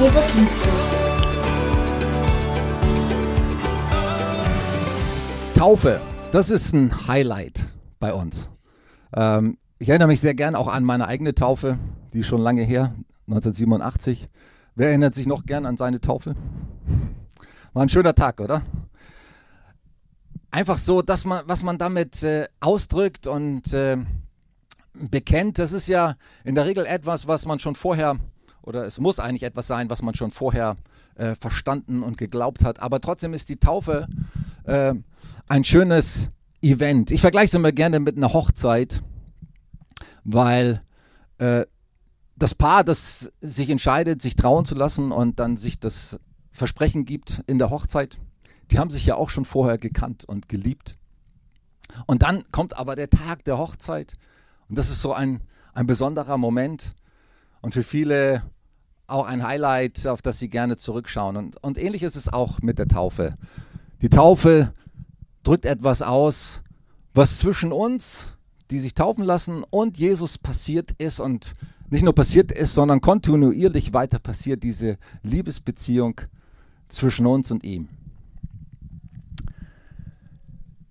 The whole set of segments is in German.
Jesus liebt dich. Taufe, das ist ein Highlight bei uns. Ähm, ich erinnere mich sehr gern auch an meine eigene Taufe, die schon lange her, 1987. Wer erinnert sich noch gern an seine Taufe? War ein schöner Tag, oder? Einfach so, dass man, was man damit äh, ausdrückt und äh, bekennt, das ist ja in der Regel etwas, was man schon vorher, oder es muss eigentlich etwas sein, was man schon vorher äh, verstanden und geglaubt hat. Aber trotzdem ist die Taufe äh, ein schönes Event. Ich vergleiche es immer gerne mit einer Hochzeit, weil äh, das Paar, das sich entscheidet, sich trauen zu lassen und dann sich das Versprechen gibt in der Hochzeit, die haben sich ja auch schon vorher gekannt und geliebt. Und dann kommt aber der Tag der Hochzeit und das ist so ein, ein besonderer Moment und für viele auch ein Highlight, auf das sie gerne zurückschauen. Und, und ähnlich ist es auch mit der Taufe. Die Taufe drückt etwas aus, was zwischen uns, die sich taufen lassen, und Jesus passiert ist und nicht nur passiert ist, sondern kontinuierlich weiter passiert, diese Liebesbeziehung zwischen uns und ihm.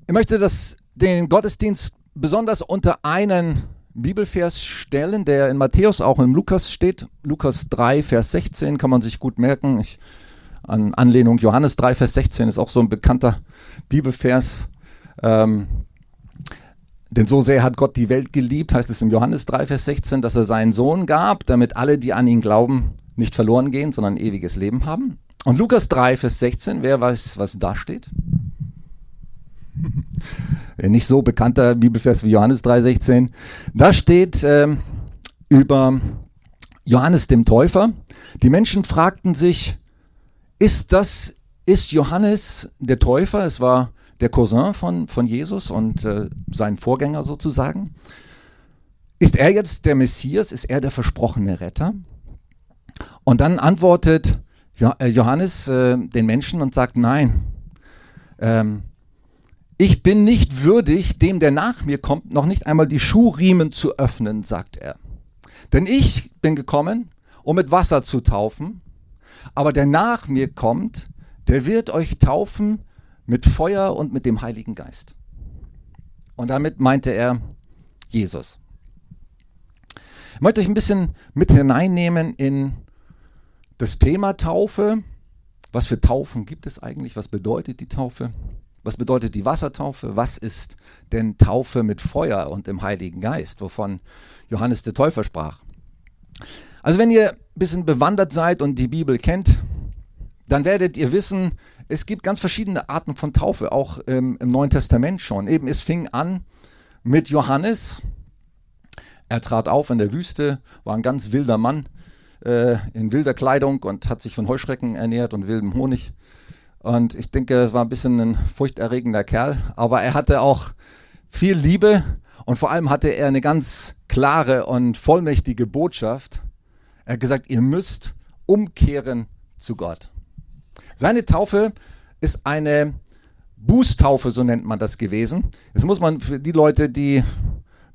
Ich möchte das, den Gottesdienst besonders unter einen Bibelvers stellen, der in Matthäus, auch in Lukas steht. Lukas 3, Vers 16 kann man sich gut merken. Ich, an Anlehnung Johannes 3, Vers 16 ist auch so ein bekannter Bibelvers. Ähm, denn so sehr hat Gott die Welt geliebt, heißt es im Johannes 3, Vers 16, dass er seinen Sohn gab, damit alle, die an ihn glauben, nicht verloren gehen, sondern ewiges Leben haben. Und Lukas 3, Vers 16, wer weiß, was da steht? Nicht so bekannter Bibelvers wie Johannes 3, 16. Da steht äh, über Johannes dem Täufer. Die Menschen fragten sich, ist das, ist Johannes der Täufer? Es war der Cousin von, von Jesus und äh, sein Vorgänger sozusagen. Ist er jetzt der Messias? Ist er der versprochene Retter? Und dann antwortet äh, Johannes äh, den Menschen und sagt, nein, ähm, ich bin nicht würdig, dem, der nach mir kommt, noch nicht einmal die Schuhriemen zu öffnen, sagt er. Denn ich bin gekommen, um mit Wasser zu taufen, aber der nach mir kommt, der wird euch taufen mit Feuer und mit dem Heiligen Geist. Und damit meinte er Jesus. Ich möchte euch ein bisschen mit hineinnehmen in das Thema Taufe. Was für Taufen gibt es eigentlich? Was bedeutet die Taufe? Was bedeutet die Wassertaufe? Was ist denn Taufe mit Feuer und dem Heiligen Geist, wovon Johannes der Täufer sprach? Also wenn ihr ein bisschen bewandert seid und die Bibel kennt, dann werdet ihr wissen, es gibt ganz verschiedene Arten von Taufe, auch ähm, im Neuen Testament schon. Eben, es fing an mit Johannes. Er trat auf in der Wüste, war ein ganz wilder Mann äh, in wilder Kleidung und hat sich von Heuschrecken ernährt und wildem Honig. Und ich denke, es war ein bisschen ein furchterregender Kerl, aber er hatte auch viel Liebe und vor allem hatte er eine ganz klare und vollmächtige Botschaft. Er hat gesagt, ihr müsst umkehren zu Gott. Seine Taufe ist eine Bußtaufe, so nennt man das gewesen. Jetzt muss man für die Leute, die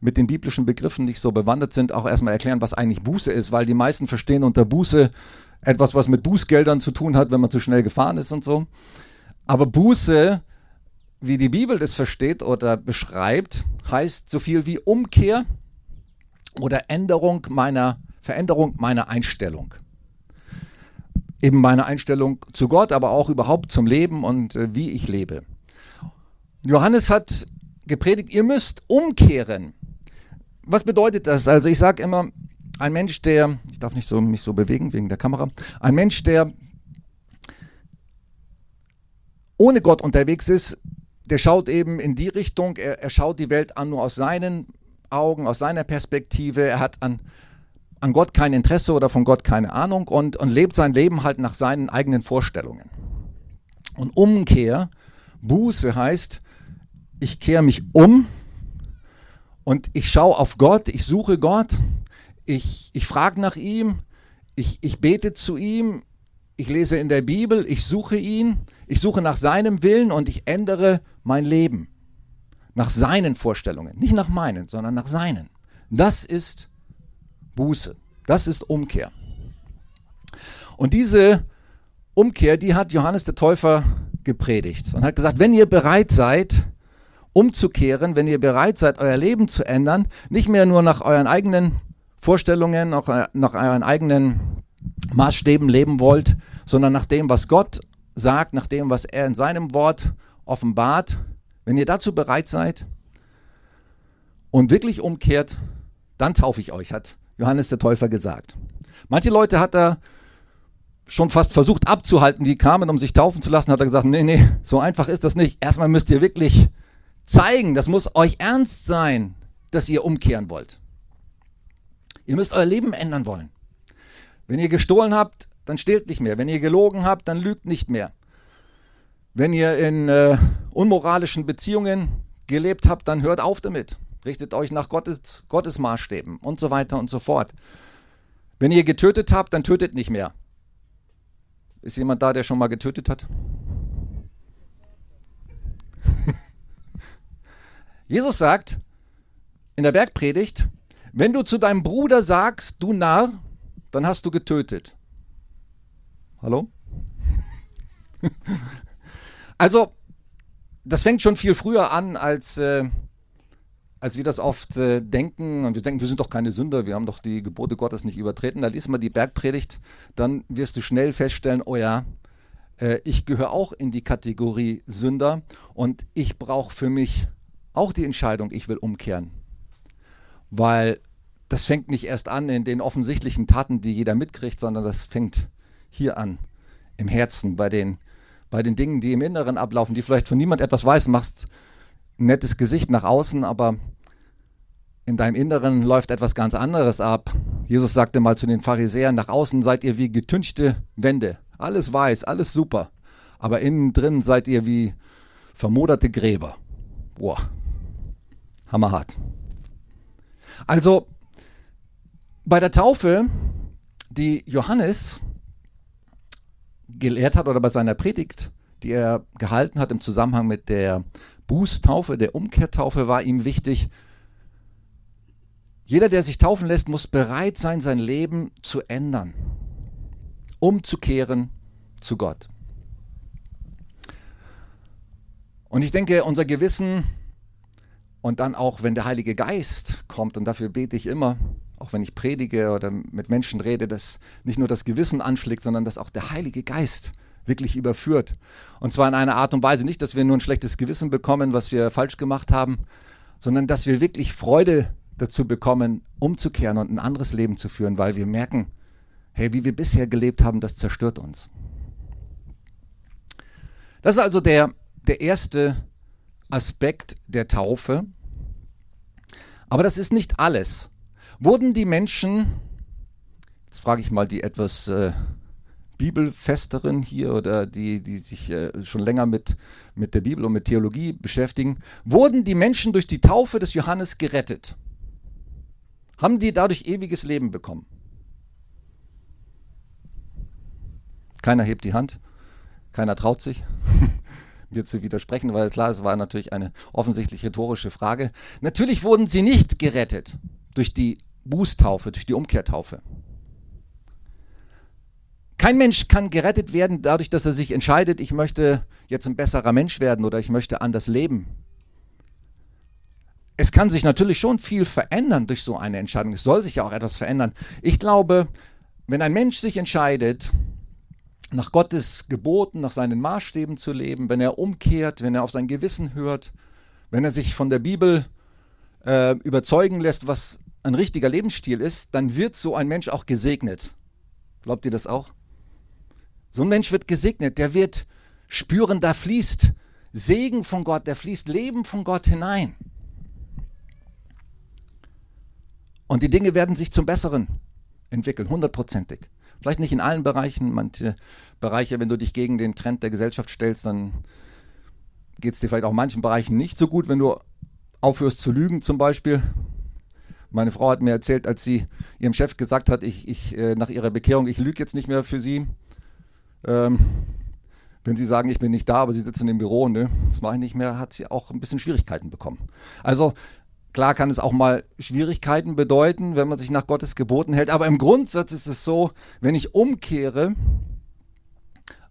mit den biblischen Begriffen nicht so bewandert sind, auch erstmal erklären, was eigentlich Buße ist, weil die meisten verstehen unter Buße etwas, was mit Bußgeldern zu tun hat, wenn man zu schnell gefahren ist und so. Aber Buße, wie die Bibel das versteht oder beschreibt, heißt so viel wie Umkehr oder Änderung meiner, Veränderung meiner Einstellung eben meine Einstellung zu Gott, aber auch überhaupt zum Leben und äh, wie ich lebe. Johannes hat gepredigt, ihr müsst umkehren. Was bedeutet das? Also ich sage immer, ein Mensch, der, ich darf nicht so, mich so bewegen wegen der Kamera, ein Mensch, der ohne Gott unterwegs ist, der schaut eben in die Richtung, er, er schaut die Welt an nur aus seinen Augen, aus seiner Perspektive, er hat an an Gott kein Interesse oder von Gott keine Ahnung und, und lebt sein Leben halt nach seinen eigenen Vorstellungen. Und Umkehr, Buße heißt, ich kehre mich um und ich schaue auf Gott, ich suche Gott, ich, ich frage nach ihm, ich, ich bete zu ihm, ich lese in der Bibel, ich suche ihn, ich suche nach seinem Willen und ich ändere mein Leben. Nach seinen Vorstellungen, nicht nach meinen, sondern nach seinen. Das ist Buße. Das ist Umkehr. Und diese Umkehr, die hat Johannes der Täufer gepredigt und hat gesagt, wenn ihr bereit seid, umzukehren, wenn ihr bereit seid, euer Leben zu ändern, nicht mehr nur nach euren eigenen Vorstellungen, nach, nach euren eigenen Maßstäben leben wollt, sondern nach dem, was Gott sagt, nach dem, was er in seinem Wort offenbart, wenn ihr dazu bereit seid und wirklich umkehrt, dann taufe ich euch, hat Johannes der Täufer gesagt. Manche Leute hat er schon fast versucht abzuhalten, die kamen, um sich taufen zu lassen, hat er gesagt, nee, nee, so einfach ist das nicht. Erstmal müsst ihr wirklich zeigen, das muss euch ernst sein, dass ihr umkehren wollt. Ihr müsst euer Leben ändern wollen. Wenn ihr gestohlen habt, dann stehlt nicht mehr. Wenn ihr gelogen habt, dann lügt nicht mehr. Wenn ihr in äh, unmoralischen Beziehungen gelebt habt, dann hört auf damit. Richtet euch nach Gottes, Gottes Maßstäben und so weiter und so fort. Wenn ihr getötet habt, dann tötet nicht mehr. Ist jemand da, der schon mal getötet hat? Jesus sagt in der Bergpredigt, wenn du zu deinem Bruder sagst, du Narr, dann hast du getötet. Hallo? also, das fängt schon viel früher an, als, äh, als wir das oft äh, denken. Und wir denken, wir sind doch keine Sünder, wir haben doch die Gebote Gottes nicht übertreten. Da liest man die Bergpredigt, dann wirst du schnell feststellen, oh ja, äh, ich gehöre auch in die Kategorie Sünder und ich brauche für mich auch die Entscheidung, ich will umkehren. Weil das fängt nicht erst an in den offensichtlichen Taten, die jeder mitkriegt, sondern das fängt hier an, im Herzen, bei den, bei den Dingen, die im Inneren ablaufen, die vielleicht von niemand etwas weiß, machst ein nettes Gesicht nach außen, aber in deinem Inneren läuft etwas ganz anderes ab. Jesus sagte mal zu den Pharisäern, nach außen seid ihr wie getünchte Wände. Alles weiß, alles super. Aber innen drin seid ihr wie vermoderte Gräber. Boah, hammerhart. Also, bei der Taufe, die Johannes gelehrt hat oder bei seiner Predigt, die er gehalten hat im Zusammenhang mit der Bußtaufe, der Umkehrtaufe, war ihm wichtig, jeder, der sich taufen lässt, muss bereit sein, sein Leben zu ändern, umzukehren zu Gott. Und ich denke, unser Gewissen und dann auch, wenn der Heilige Geist kommt, und dafür bete ich immer, auch wenn ich predige oder mit Menschen rede, dass nicht nur das Gewissen anschlägt, sondern dass auch der Heilige Geist wirklich überführt. Und zwar in einer Art und Weise nicht, dass wir nur ein schlechtes Gewissen bekommen, was wir falsch gemacht haben, sondern dass wir wirklich Freude dazu bekommen, umzukehren und ein anderes Leben zu führen, weil wir merken, hey, wie wir bisher gelebt haben, das zerstört uns. Das ist also der, der erste Aspekt der Taufe. Aber das ist nicht alles. Wurden die Menschen, jetzt frage ich mal die etwas äh, Bibelfesteren hier oder die, die sich äh, schon länger mit, mit der Bibel und mit Theologie beschäftigen, wurden die Menschen durch die Taufe des Johannes gerettet? Haben die dadurch ewiges Leben bekommen? Keiner hebt die Hand, keiner traut sich. Mir zu widersprechen, weil klar, es war natürlich eine offensichtlich rhetorische Frage. Natürlich wurden sie nicht gerettet durch die Bußtaufe, durch die Umkehrtaufe. Kein Mensch kann gerettet werden dadurch, dass er sich entscheidet, ich möchte jetzt ein besserer Mensch werden oder ich möchte anders leben. Es kann sich natürlich schon viel verändern durch so eine Entscheidung. Es soll sich ja auch etwas verändern. Ich glaube, wenn ein Mensch sich entscheidet, nach Gottes Geboten, nach seinen Maßstäben zu leben, wenn er umkehrt, wenn er auf sein Gewissen hört, wenn er sich von der Bibel äh, überzeugen lässt, was ein richtiger Lebensstil ist, dann wird so ein Mensch auch gesegnet. Glaubt ihr das auch? So ein Mensch wird gesegnet, der wird spüren, da fließt Segen von Gott, da fließt Leben von Gott hinein. Und die Dinge werden sich zum Besseren entwickeln, hundertprozentig. Vielleicht nicht in allen Bereichen, manche Bereiche, wenn du dich gegen den Trend der Gesellschaft stellst, dann geht es dir vielleicht auch in manchen Bereichen nicht so gut, wenn du aufhörst zu lügen zum Beispiel. Meine Frau hat mir erzählt, als sie ihrem Chef gesagt hat, ich, ich äh, nach ihrer Bekehrung, ich lüge jetzt nicht mehr für sie. Ähm, wenn sie sagen, ich bin nicht da, aber sie sitzen im Büro, ne, das mache ich nicht mehr, hat sie auch ein bisschen Schwierigkeiten bekommen. Also Klar kann es auch mal Schwierigkeiten bedeuten, wenn man sich nach Gottes Geboten hält, aber im Grundsatz ist es so, wenn ich umkehre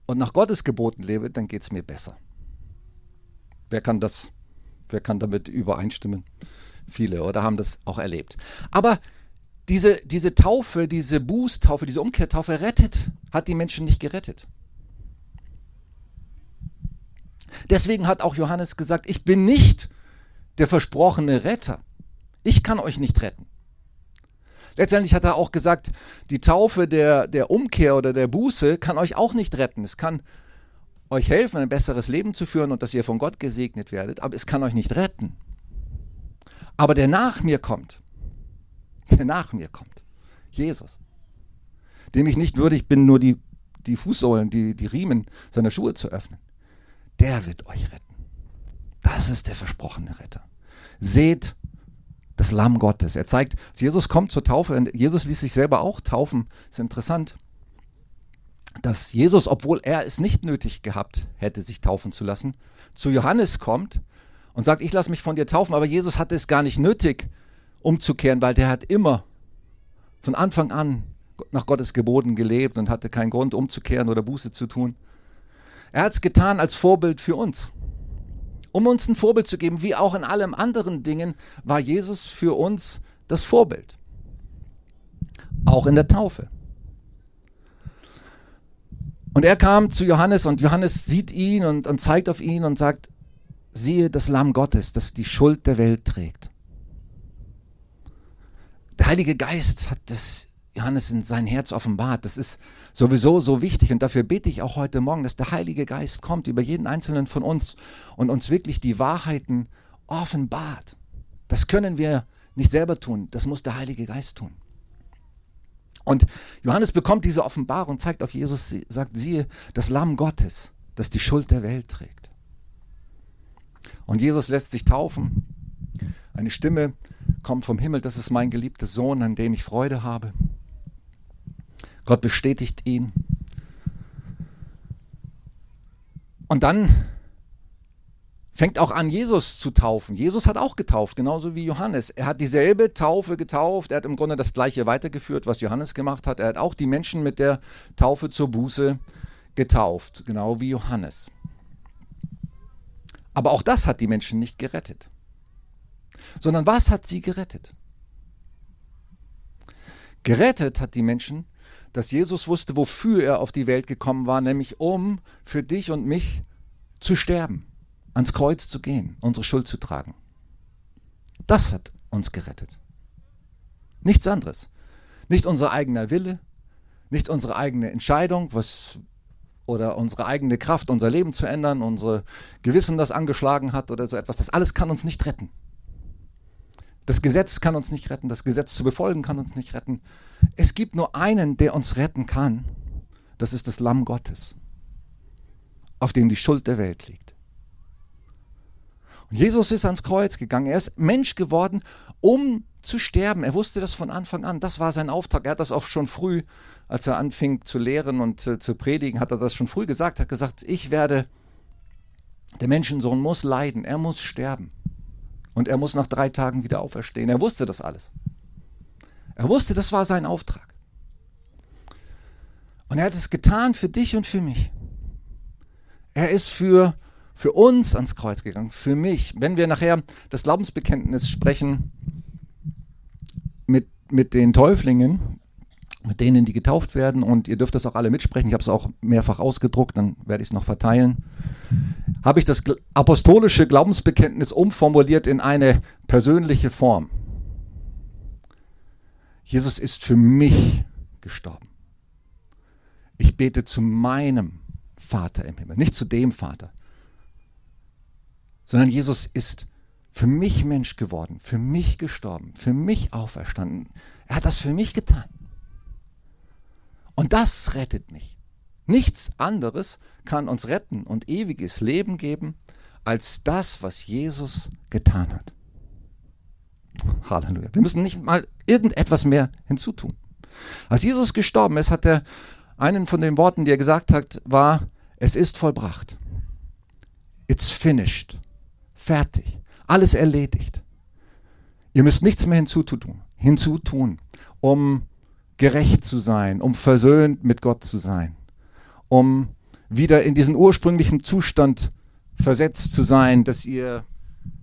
und nach Gottes Geboten lebe, dann geht es mir besser. Wer kann das, wer kann damit übereinstimmen? Viele oder haben das auch erlebt. Aber diese, diese Taufe, diese Bußtaufe, diese Umkehrtaufe rettet, hat die Menschen nicht gerettet. Deswegen hat auch Johannes gesagt, ich bin nicht der versprochene Retter. Ich kann euch nicht retten. Letztendlich hat er auch gesagt, die Taufe der, der Umkehr oder der Buße kann euch auch nicht retten. Es kann euch helfen, ein besseres Leben zu führen und dass ihr von Gott gesegnet werdet, aber es kann euch nicht retten. Aber der nach mir kommt, der nach mir kommt, Jesus, dem ich nicht würdig bin, nur die, die Fußsohlen, die, die Riemen seiner Schuhe zu öffnen, der wird euch retten. Das ist der versprochene Retter. Seht das Lamm Gottes. Er zeigt, Jesus kommt zur Taufe Jesus ließ sich selber auch taufen. Ist interessant, dass Jesus, obwohl er es nicht nötig gehabt hätte, sich taufen zu lassen, zu Johannes kommt und sagt, ich lasse mich von dir taufen, aber Jesus hatte es gar nicht nötig, umzukehren, weil der hat immer von Anfang an nach Gottes Geboten gelebt und hatte keinen Grund umzukehren oder Buße zu tun. Er hat es getan als Vorbild für uns. Um uns ein Vorbild zu geben, wie auch in allen anderen Dingen, war Jesus für uns das Vorbild. Auch in der Taufe. Und er kam zu Johannes und Johannes sieht ihn und, und zeigt auf ihn und sagt, siehe das Lamm Gottes, das die Schuld der Welt trägt. Der Heilige Geist hat das Johannes in sein Herz offenbart. Das ist sowieso so wichtig und dafür bete ich auch heute Morgen, dass der Heilige Geist kommt über jeden einzelnen von uns und uns wirklich die Wahrheiten offenbart. Das können wir nicht selber tun, das muss der Heilige Geist tun. Und Johannes bekommt diese Offenbarung, zeigt auf Jesus, sagt, siehe, das Lamm Gottes, das die Schuld der Welt trägt. Und Jesus lässt sich taufen. Eine Stimme kommt vom Himmel, das ist mein geliebter Sohn, an dem ich Freude habe. Gott bestätigt ihn. Und dann fängt auch an, Jesus zu taufen. Jesus hat auch getauft, genauso wie Johannes. Er hat dieselbe Taufe getauft. Er hat im Grunde das gleiche weitergeführt, was Johannes gemacht hat. Er hat auch die Menschen mit der Taufe zur Buße getauft, genau wie Johannes. Aber auch das hat die Menschen nicht gerettet. Sondern was hat sie gerettet? Gerettet hat die Menschen dass Jesus wusste, wofür er auf die Welt gekommen war, nämlich um für dich und mich zu sterben, ans Kreuz zu gehen, unsere Schuld zu tragen. Das hat uns gerettet. Nichts anderes. Nicht unser eigener Wille, nicht unsere eigene Entscheidung, was oder unsere eigene Kraft, unser Leben zu ändern, unsere Gewissen, das angeschlagen hat oder so etwas. Das alles kann uns nicht retten. Das Gesetz kann uns nicht retten, das Gesetz zu befolgen kann uns nicht retten. Es gibt nur einen, der uns retten kann. Das ist das Lamm Gottes, auf dem die Schuld der Welt liegt. Und Jesus ist ans Kreuz gegangen. Er ist Mensch geworden, um zu sterben. Er wusste das von Anfang an. Das war sein Auftrag. Er hat das auch schon früh, als er anfing zu lehren und äh, zu predigen, hat er das schon früh gesagt. Hat gesagt, ich werde, der Menschensohn muss leiden. Er muss sterben. Und er muss nach drei Tagen wieder auferstehen. Er wusste das alles. Er wusste, das war sein Auftrag. Und er hat es getan für dich und für mich. Er ist für, für uns ans Kreuz gegangen, für mich. Wenn wir nachher das Glaubensbekenntnis sprechen mit, mit den Täuflingen, mit denen, die getauft werden, und ihr dürft das auch alle mitsprechen, ich habe es auch mehrfach ausgedruckt, dann werde ich es noch verteilen habe ich das apostolische Glaubensbekenntnis umformuliert in eine persönliche Form. Jesus ist für mich gestorben. Ich bete zu meinem Vater im Himmel, nicht zu dem Vater, sondern Jesus ist für mich Mensch geworden, für mich gestorben, für mich auferstanden. Er hat das für mich getan. Und das rettet mich. Nichts anderes kann uns retten und ewiges Leben geben, als das, was Jesus getan hat. Halleluja. Wir müssen nicht mal irgendetwas mehr hinzutun. Als Jesus gestorben ist, hat er einen von den Worten, die er gesagt hat, war, es ist vollbracht. It's finished. Fertig. Alles erledigt. Ihr müsst nichts mehr hinzutun, hinzutun, um gerecht zu sein, um versöhnt mit Gott zu sein, um wieder in diesen ursprünglichen Zustand versetzt zu sein, dass ihr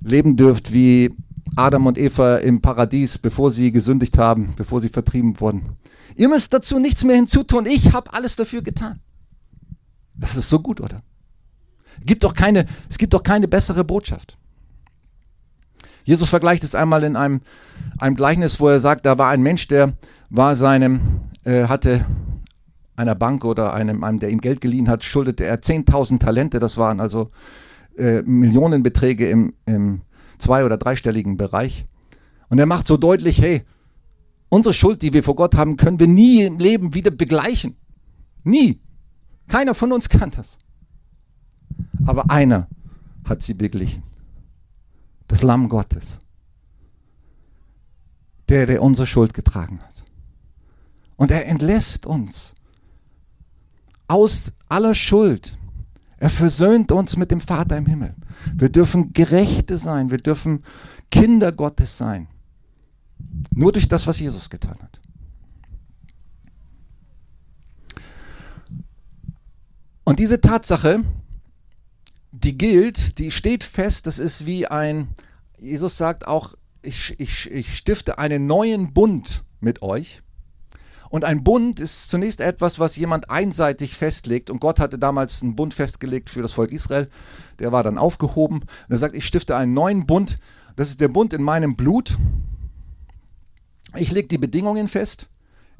leben dürft wie Adam und Eva im Paradies, bevor sie gesündigt haben, bevor sie vertrieben wurden. Ihr müsst dazu nichts mehr hinzutun. Ich habe alles dafür getan. Das ist so gut, oder? Gibt doch keine, es gibt doch keine bessere Botschaft. Jesus vergleicht es einmal in einem, einem Gleichnis, wo er sagt, da war ein Mensch, der war seinem, äh, hatte einer Bank oder einem, einem, der ihm Geld geliehen hat, schuldete er 10.000 Talente. Das waren also äh, Millionenbeträge im, im zwei- oder dreistelligen Bereich. Und er macht so deutlich, hey, unsere Schuld, die wir vor Gott haben, können wir nie im Leben wieder begleichen. Nie. Keiner von uns kann das. Aber einer hat sie beglichen. Das Lamm Gottes. Der, der unsere Schuld getragen hat. Und er entlässt uns aus aller Schuld. Er versöhnt uns mit dem Vater im Himmel. Wir dürfen Gerechte sein. Wir dürfen Kinder Gottes sein. Nur durch das, was Jesus getan hat. Und diese Tatsache, die gilt, die steht fest, das ist wie ein, Jesus sagt auch, ich, ich, ich stifte einen neuen Bund mit euch. Und ein Bund ist zunächst etwas, was jemand einseitig festlegt. Und Gott hatte damals einen Bund festgelegt für das Volk Israel. Der war dann aufgehoben. Und er sagt, ich stifte einen neuen Bund. Das ist der Bund in meinem Blut. Ich lege die Bedingungen fest.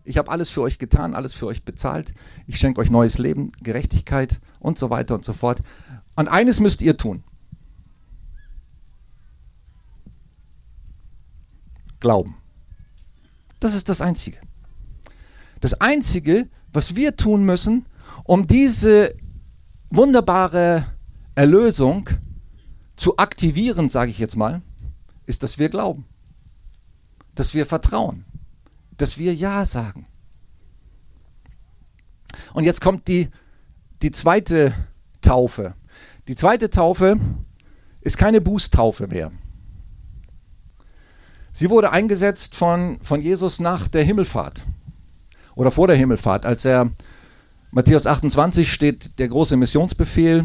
Ich habe alles für euch getan, alles für euch bezahlt. Ich schenke euch neues Leben, Gerechtigkeit und so weiter und so fort. Und eines müsst ihr tun. Glauben. Das ist das Einzige. Das Einzige, was wir tun müssen, um diese wunderbare Erlösung zu aktivieren, sage ich jetzt mal, ist, dass wir glauben, dass wir vertrauen, dass wir Ja sagen. Und jetzt kommt die, die zweite Taufe. Die zweite Taufe ist keine Bußtaufe mehr. Sie wurde eingesetzt von, von Jesus nach der Himmelfahrt oder vor der Himmelfahrt, als er Matthäus 28 steht der große Missionsbefehl.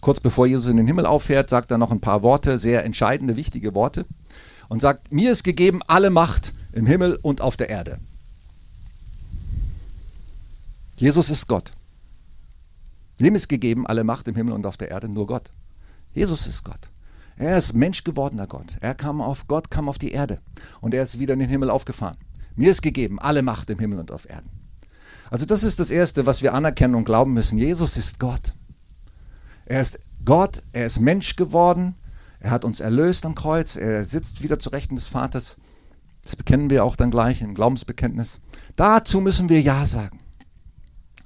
Kurz bevor Jesus in den Himmel auffährt, sagt er noch ein paar Worte, sehr entscheidende, wichtige Worte. Und sagt, mir ist gegeben alle Macht im Himmel und auf der Erde. Jesus ist Gott. Wem ist gegeben alle Macht im Himmel und auf der Erde? Nur Gott. Jesus ist Gott. Er ist Mensch gewordener Gott. Er kam auf Gott, kam auf die Erde und er ist wieder in den Himmel aufgefahren. Mir ist gegeben alle Macht im Himmel und auf Erden. Also das ist das Erste, was wir anerkennen und glauben müssen. Jesus ist Gott. Er ist Gott, er ist Mensch geworden, er hat uns erlöst am Kreuz, er sitzt wieder zu Rechten des Vaters. Das bekennen wir auch dann gleich im Glaubensbekenntnis. Dazu müssen wir Ja sagen.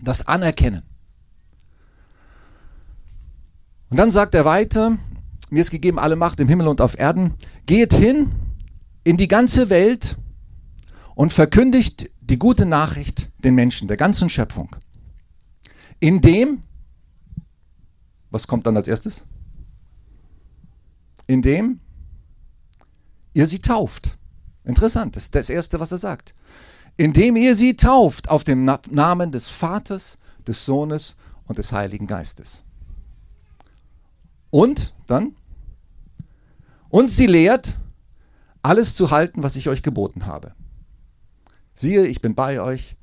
Das anerkennen. Und dann sagt er weiter, mir ist gegeben alle Macht im Himmel und auf Erden. Geht hin in die ganze Welt und verkündigt die gute Nachricht den Menschen, der ganzen Schöpfung. Indem, was kommt dann als erstes? Indem ihr sie tauft. Interessant, das ist das Erste, was er sagt. Indem ihr sie tauft auf dem Namen des Vaters, des Sohnes und des Heiligen Geistes. Und dann, und sie lehrt, alles zu halten, was ich euch geboten habe. Siehe, ich bin bei euch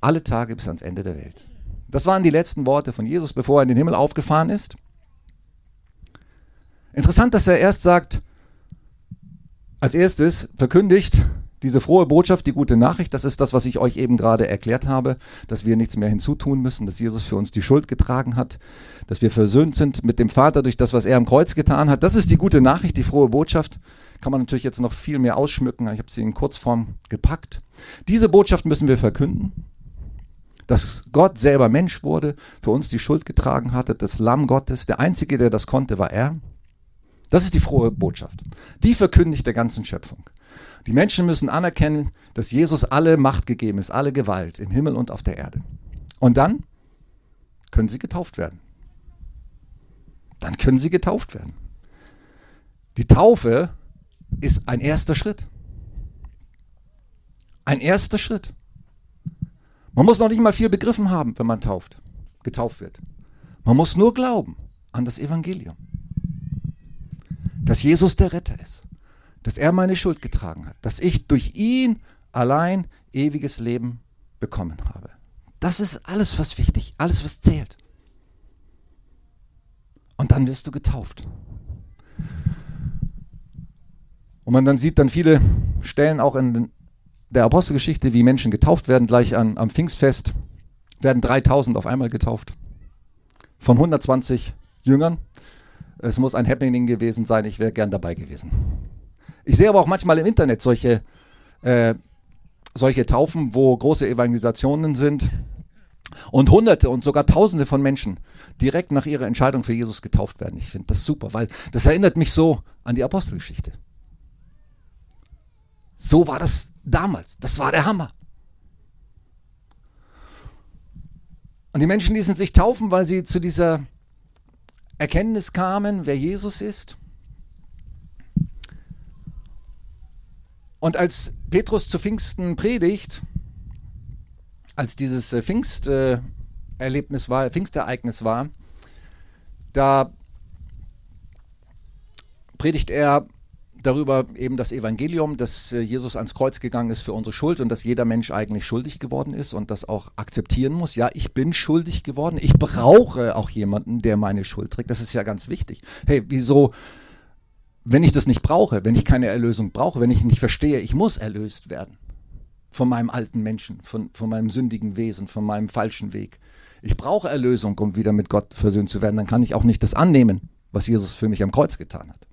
alle Tage bis ans Ende der Welt. Das waren die letzten Worte von Jesus, bevor er in den Himmel aufgefahren ist. Interessant, dass er erst sagt, als erstes verkündigt diese frohe Botschaft, die gute Nachricht, das ist das, was ich euch eben gerade erklärt habe, dass wir nichts mehr hinzutun müssen, dass Jesus für uns die Schuld getragen hat, dass wir versöhnt sind mit dem Vater durch das, was er am Kreuz getan hat. Das ist die gute Nachricht, die frohe Botschaft. Kann man natürlich jetzt noch viel mehr ausschmücken, ich habe sie in Kurzform gepackt. Diese Botschaft müssen wir verkünden, dass Gott selber Mensch wurde, für uns die Schuld getragen hatte, das Lamm Gottes, der Einzige, der das konnte, war er. Das ist die frohe Botschaft. Die verkündigt der ganzen Schöpfung. Die Menschen müssen anerkennen, dass Jesus alle Macht gegeben ist, alle Gewalt im Himmel und auf der Erde. Und dann können sie getauft werden. Dann können sie getauft werden. Die Taufe ist ein erster Schritt. Ein erster Schritt. Man muss noch nicht mal viel begriffen haben, wenn man tauft, getauft wird. Man muss nur glauben an das Evangelium. Dass Jesus der Retter ist. Dass er meine Schuld getragen hat. Dass ich durch ihn allein ewiges Leben bekommen habe. Das ist alles, was wichtig, alles, was zählt. Und dann wirst du getauft. Und man dann sieht dann viele Stellen auch in der Apostelgeschichte, wie Menschen getauft werden, gleich an, am Pfingstfest werden 3000 auf einmal getauft. Von 120 Jüngern. Es muss ein Happening gewesen sein, ich wäre gern dabei gewesen. Ich sehe aber auch manchmal im Internet solche, äh, solche Taufen, wo große Evangelisationen sind und Hunderte und sogar Tausende von Menschen direkt nach ihrer Entscheidung für Jesus getauft werden. Ich finde das super, weil das erinnert mich so an die Apostelgeschichte. So war das damals. Das war der Hammer. Und die Menschen ließen sich taufen, weil sie zu dieser Erkenntnis kamen, wer Jesus ist. Und als Petrus zu Pfingsten predigt, als dieses äh, Pfingsterlebnis war, Pfingstereignis war, da predigt er darüber eben das Evangelium, dass äh, Jesus ans Kreuz gegangen ist für unsere Schuld und dass jeder Mensch eigentlich schuldig geworden ist und das auch akzeptieren muss. Ja, ich bin schuldig geworden. Ich brauche auch jemanden, der meine Schuld trägt. Das ist ja ganz wichtig. Hey, wieso, wenn ich das nicht brauche, wenn ich keine Erlösung brauche, wenn ich nicht verstehe, ich muss erlöst werden von meinem alten Menschen, von, von meinem sündigen Wesen, von meinem falschen Weg. Ich brauche Erlösung, um wieder mit Gott versöhnt zu werden. Dann kann ich auch nicht das annehmen, was Jesus für mich am Kreuz getan hat.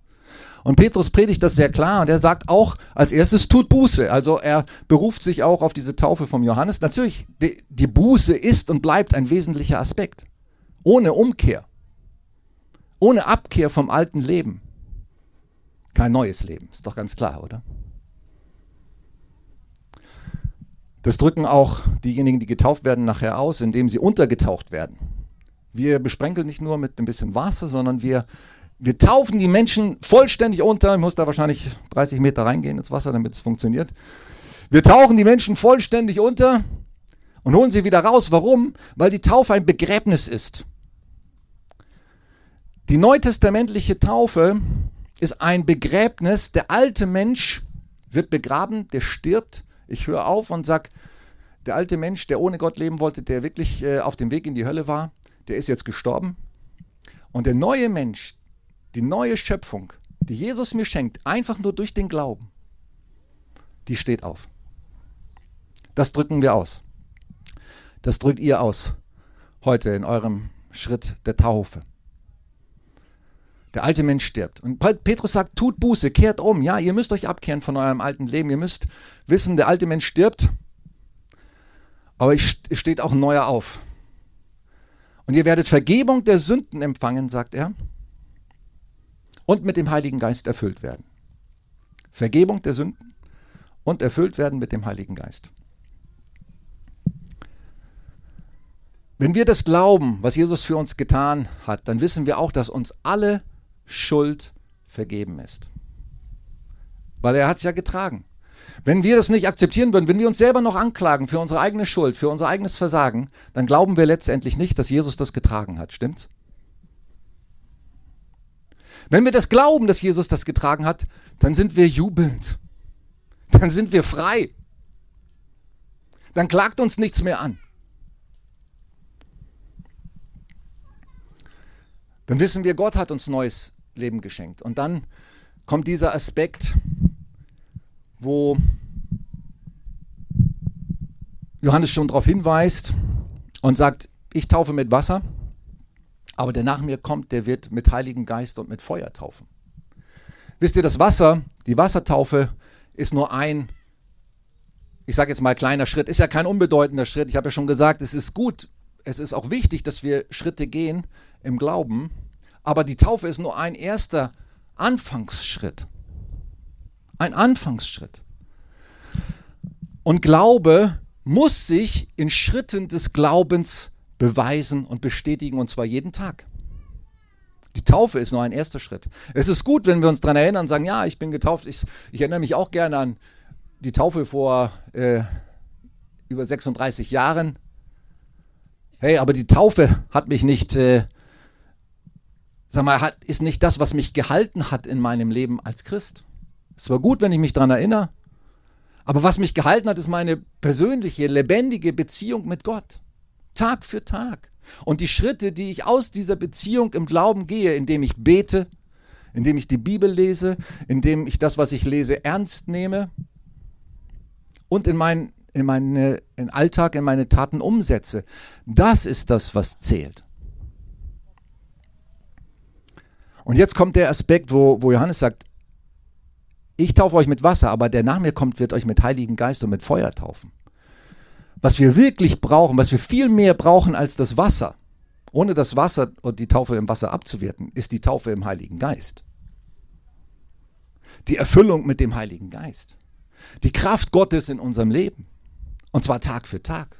Und Petrus predigt das sehr klar und er sagt auch als erstes, tut Buße. Also er beruft sich auch auf diese Taufe vom Johannes. Natürlich, die, die Buße ist und bleibt ein wesentlicher Aspekt. Ohne Umkehr, ohne Abkehr vom alten Leben, kein neues Leben. Ist doch ganz klar, oder? Das drücken auch diejenigen, die getauft werden, nachher aus, indem sie untergetaucht werden. Wir besprenkeln nicht nur mit ein bisschen Wasser, sondern wir wir taufen die Menschen vollständig unter. Ich muss da wahrscheinlich 30 Meter reingehen ins Wasser, damit es funktioniert. Wir tauchen die Menschen vollständig unter und holen sie wieder raus. Warum? Weil die Taufe ein Begräbnis ist. Die neutestamentliche Taufe ist ein Begräbnis. Der alte Mensch wird begraben, der stirbt. Ich höre auf und sage, der alte Mensch, der ohne Gott leben wollte, der wirklich äh, auf dem Weg in die Hölle war, der ist jetzt gestorben. Und der neue Mensch, die neue Schöpfung, die Jesus mir schenkt, einfach nur durch den Glauben, die steht auf. Das drücken wir aus. Das drückt ihr aus heute in eurem Schritt der Taufe. Der alte Mensch stirbt. Und Petrus sagt, tut Buße, kehrt um. Ja, ihr müsst euch abkehren von eurem alten Leben. Ihr müsst wissen, der alte Mensch stirbt, aber es steht auch ein neuer auf. Und ihr werdet Vergebung der Sünden empfangen, sagt er und mit dem Heiligen Geist erfüllt werden. Vergebung der Sünden und erfüllt werden mit dem Heiligen Geist. Wenn wir das glauben, was Jesus für uns getan hat, dann wissen wir auch, dass uns alle Schuld vergeben ist. Weil er hat es ja getragen. Wenn wir das nicht akzeptieren würden, wenn wir uns selber noch anklagen für unsere eigene Schuld, für unser eigenes Versagen, dann glauben wir letztendlich nicht, dass Jesus das getragen hat. Stimmt's? Wenn wir das glauben, dass Jesus das getragen hat, dann sind wir jubelnd. Dann sind wir frei. Dann klagt uns nichts mehr an. Dann wissen wir, Gott hat uns neues Leben geschenkt. Und dann kommt dieser Aspekt, wo Johannes schon darauf hinweist und sagt, ich taufe mit Wasser. Aber der nach mir kommt, der wird mit Heiligen Geist und mit Feuer taufen. Wisst ihr, das Wasser, die Wassertaufe ist nur ein, ich sage jetzt mal kleiner Schritt, ist ja kein unbedeutender Schritt. Ich habe ja schon gesagt, es ist gut, es ist auch wichtig, dass wir Schritte gehen im Glauben. Aber die Taufe ist nur ein erster Anfangsschritt. Ein Anfangsschritt. Und Glaube muss sich in Schritten des Glaubens beweisen und bestätigen und zwar jeden Tag. Die Taufe ist nur ein erster Schritt. Es ist gut, wenn wir uns daran erinnern und sagen, ja, ich bin getauft. Ich, ich erinnere mich auch gerne an die Taufe vor äh, über 36 Jahren. Hey, aber die Taufe hat mich nicht, äh, sag mal, hat, ist nicht das, was mich gehalten hat in meinem Leben als Christ. Es war gut, wenn ich mich daran erinnere. Aber was mich gehalten hat, ist meine persönliche, lebendige Beziehung mit Gott. Tag für Tag. Und die Schritte, die ich aus dieser Beziehung im Glauben gehe, indem ich bete, indem ich die Bibel lese, indem ich das, was ich lese, ernst nehme und in meinen in meinen in Alltag, in meine Taten umsetze. Das ist das, was zählt. Und jetzt kommt der Aspekt, wo, wo Johannes sagt, ich taufe euch mit Wasser, aber der nach mir kommt, wird euch mit Heiligen Geist und mit Feuer taufen. Was wir wirklich brauchen, was wir viel mehr brauchen als das Wasser, ohne das Wasser und die Taufe im Wasser abzuwerten, ist die Taufe im Heiligen Geist. Die Erfüllung mit dem Heiligen Geist. Die Kraft Gottes in unserem Leben. Und zwar Tag für Tag.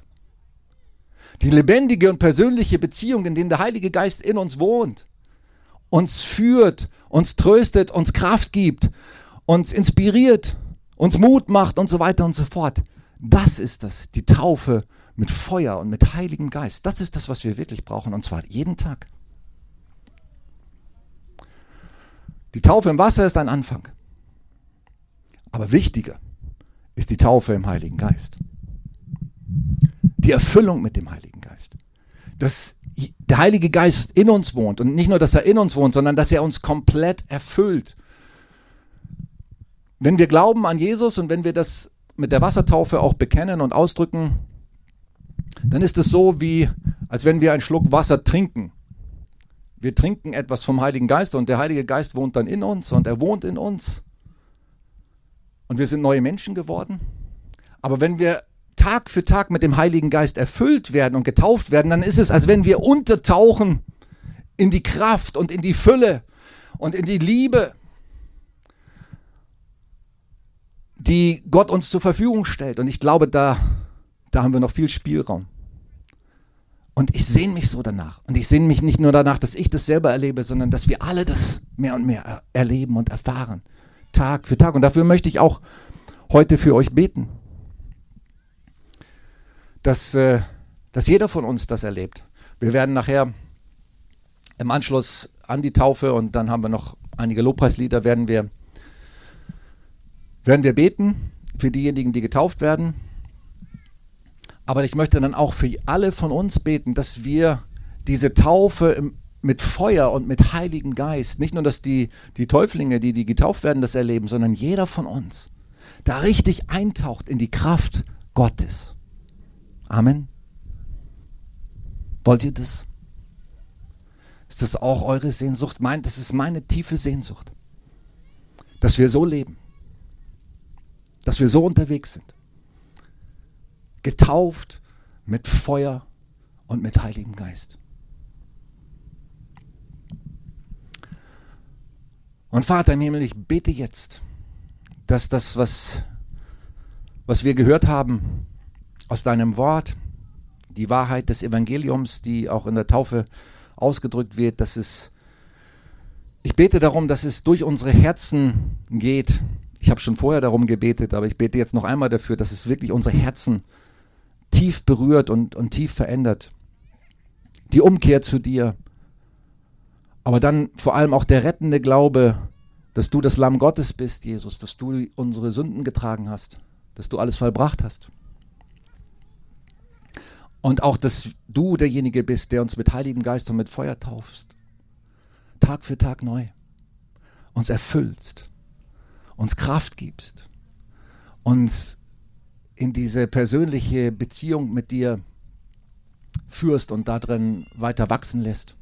Die lebendige und persönliche Beziehung, in dem der Heilige Geist in uns wohnt, uns führt, uns tröstet, uns Kraft gibt uns inspiriert, uns Mut macht und so weiter und so fort. Das ist das, die Taufe mit Feuer und mit Heiligem Geist. Das ist das, was wir wirklich brauchen und zwar jeden Tag. Die Taufe im Wasser ist ein Anfang. Aber wichtiger ist die Taufe im Heiligen Geist. Die Erfüllung mit dem Heiligen Geist. Dass der Heilige Geist in uns wohnt und nicht nur, dass er in uns wohnt, sondern dass er uns komplett erfüllt wenn wir glauben an Jesus und wenn wir das mit der Wassertaufe auch bekennen und ausdrücken, dann ist es so wie, als wenn wir einen Schluck Wasser trinken. Wir trinken etwas vom Heiligen Geist und der Heilige Geist wohnt dann in uns und er wohnt in uns. Und wir sind neue Menschen geworden. Aber wenn wir Tag für Tag mit dem Heiligen Geist erfüllt werden und getauft werden, dann ist es, als wenn wir untertauchen in die Kraft und in die Fülle und in die Liebe die Gott uns zur Verfügung stellt. Und ich glaube, da, da haben wir noch viel Spielraum. Und ich sehne mich so danach. Und ich sehne mich nicht nur danach, dass ich das selber erlebe, sondern dass wir alle das mehr und mehr erleben und erfahren. Tag für Tag. Und dafür möchte ich auch heute für euch beten. Dass, äh, dass jeder von uns das erlebt. Wir werden nachher im Anschluss an die Taufe und dann haben wir noch einige Lobpreislieder, werden wir werden wir beten für diejenigen, die getauft werden. Aber ich möchte dann auch für alle von uns beten, dass wir diese Taufe mit Feuer und mit Heiligem Geist, nicht nur, dass die, die Täuflinge, die, die getauft werden, das erleben, sondern jeder von uns da richtig eintaucht in die Kraft Gottes. Amen. Wollt ihr das? Ist das auch eure Sehnsucht? Mein, das ist meine tiefe Sehnsucht, dass wir so leben dass wir so unterwegs sind. Getauft mit Feuer und mit Heiligem Geist. Und Vater im Himmel, ich bete jetzt, dass das, was, was wir gehört haben aus deinem Wort, die Wahrheit des Evangeliums, die auch in der Taufe ausgedrückt wird, dass es, ich bete darum, dass es durch unsere Herzen geht, ich habe schon vorher darum gebetet, aber ich bete jetzt noch einmal dafür, dass es wirklich unsere Herzen tief berührt und, und tief verändert. Die Umkehr zu dir. Aber dann vor allem auch der rettende Glaube, dass du das Lamm Gottes bist, Jesus, dass du unsere Sünden getragen hast, dass du alles vollbracht hast. Und auch, dass du derjenige bist, der uns mit Heiligem Geist und mit Feuer taufst. Tag für Tag neu. Uns erfüllst uns Kraft gibst, uns in diese persönliche Beziehung mit dir führst und darin weiter wachsen lässt.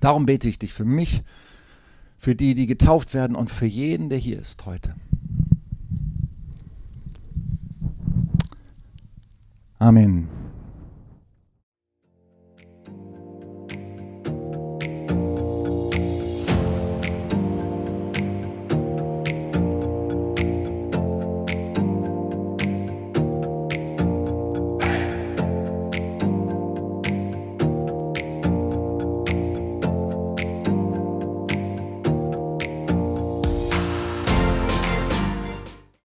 Darum bete ich dich für mich, für die, die getauft werden und für jeden, der hier ist heute. Amen.